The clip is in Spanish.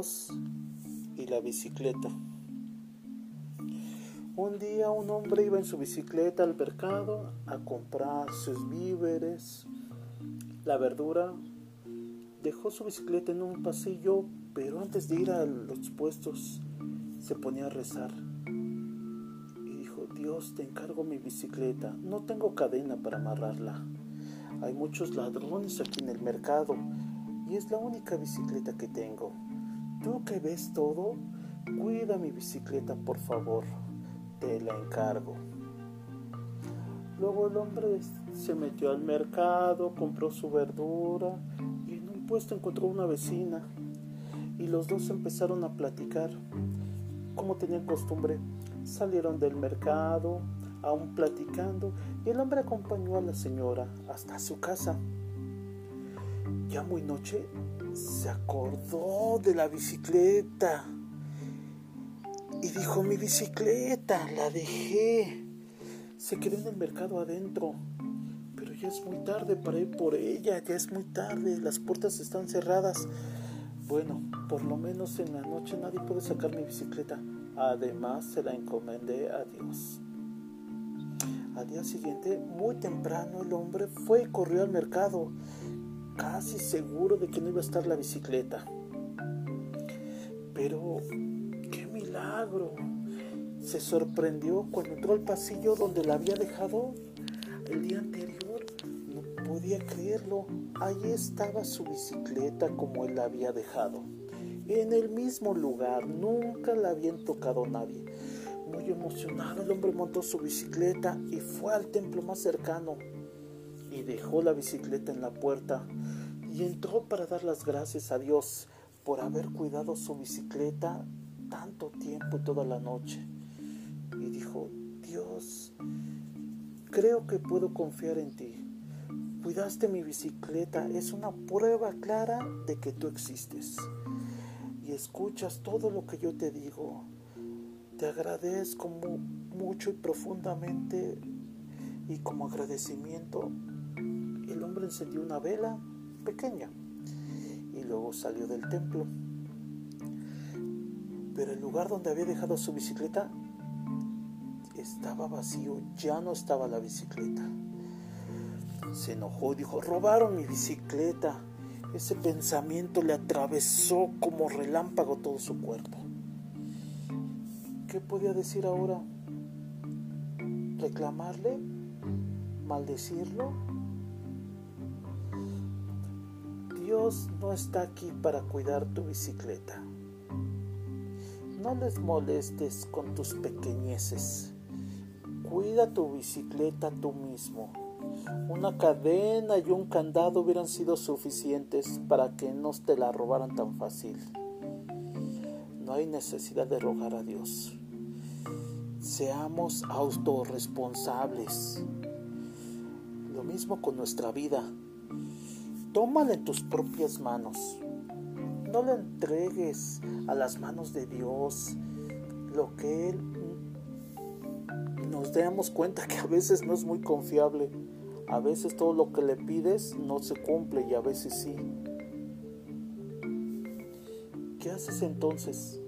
Y la bicicleta. Un día un hombre iba en su bicicleta al mercado a comprar sus víveres, la verdura. Dejó su bicicleta en un pasillo, pero antes de ir a los puestos se ponía a rezar. Y dijo, Dios, te encargo mi bicicleta. No tengo cadena para amarrarla. Hay muchos ladrones aquí en el mercado y es la única bicicleta que tengo. Tú que ves todo, cuida mi bicicleta, por favor. Te la encargo. Luego el hombre se metió al mercado, compró su verdura y en un puesto encontró una vecina. Y los dos empezaron a platicar. Como tenían costumbre, salieron del mercado, aún platicando, y el hombre acompañó a la señora hasta su casa. Ya muy noche se acordó de la bicicleta y dijo, mi bicicleta, la dejé. Se quedó en el mercado adentro, pero ya es muy tarde para ir por ella, ya es muy tarde, las puertas están cerradas. Bueno, por lo menos en la noche nadie puede sacar mi bicicleta. Además, se la encomendé a Dios. Al día siguiente, muy temprano, el hombre fue y corrió al mercado casi seguro de que no iba a estar la bicicleta. Pero, qué milagro. Se sorprendió cuando entró al pasillo donde la había dejado el día anterior. No podía creerlo. Allí estaba su bicicleta como él la había dejado. En el mismo lugar. Nunca la habían tocado nadie. Muy emocionado, el hombre montó su bicicleta y fue al templo más cercano y dejó la bicicleta en la puerta y entró para dar las gracias a Dios por haber cuidado su bicicleta tanto tiempo toda la noche. Y dijo, Dios, creo que puedo confiar en ti. Cuidaste mi bicicleta, es una prueba clara de que tú existes. Y escuchas todo lo que yo te digo. Te agradezco mucho y profundamente y como agradecimiento encendió una vela pequeña y luego salió del templo. Pero el lugar donde había dejado su bicicleta estaba vacío, ya no estaba la bicicleta. Se enojó y dijo, robaron mi bicicleta. Ese pensamiento le atravesó como relámpago todo su cuerpo. ¿Qué podía decir ahora? ¿Reclamarle? ¿Maldecirlo? No está aquí para cuidar tu bicicleta. No les molestes con tus pequeñeces. Cuida tu bicicleta tú mismo. Una cadena y un candado hubieran sido suficientes para que no te la robaran tan fácil. No hay necesidad de rogar a Dios. Seamos autorresponsables. Lo mismo con nuestra vida tómala en tus propias manos. No le entregues a las manos de Dios lo que Él nos damos cuenta que a veces no es muy confiable. A veces todo lo que le pides no se cumple y a veces sí. ¿Qué haces entonces?